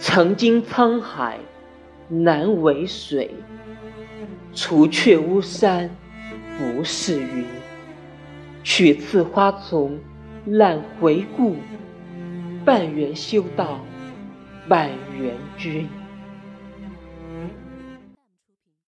曾经沧海难为水除却巫山不是云。取次花丛懒回顾半缘修道半缘君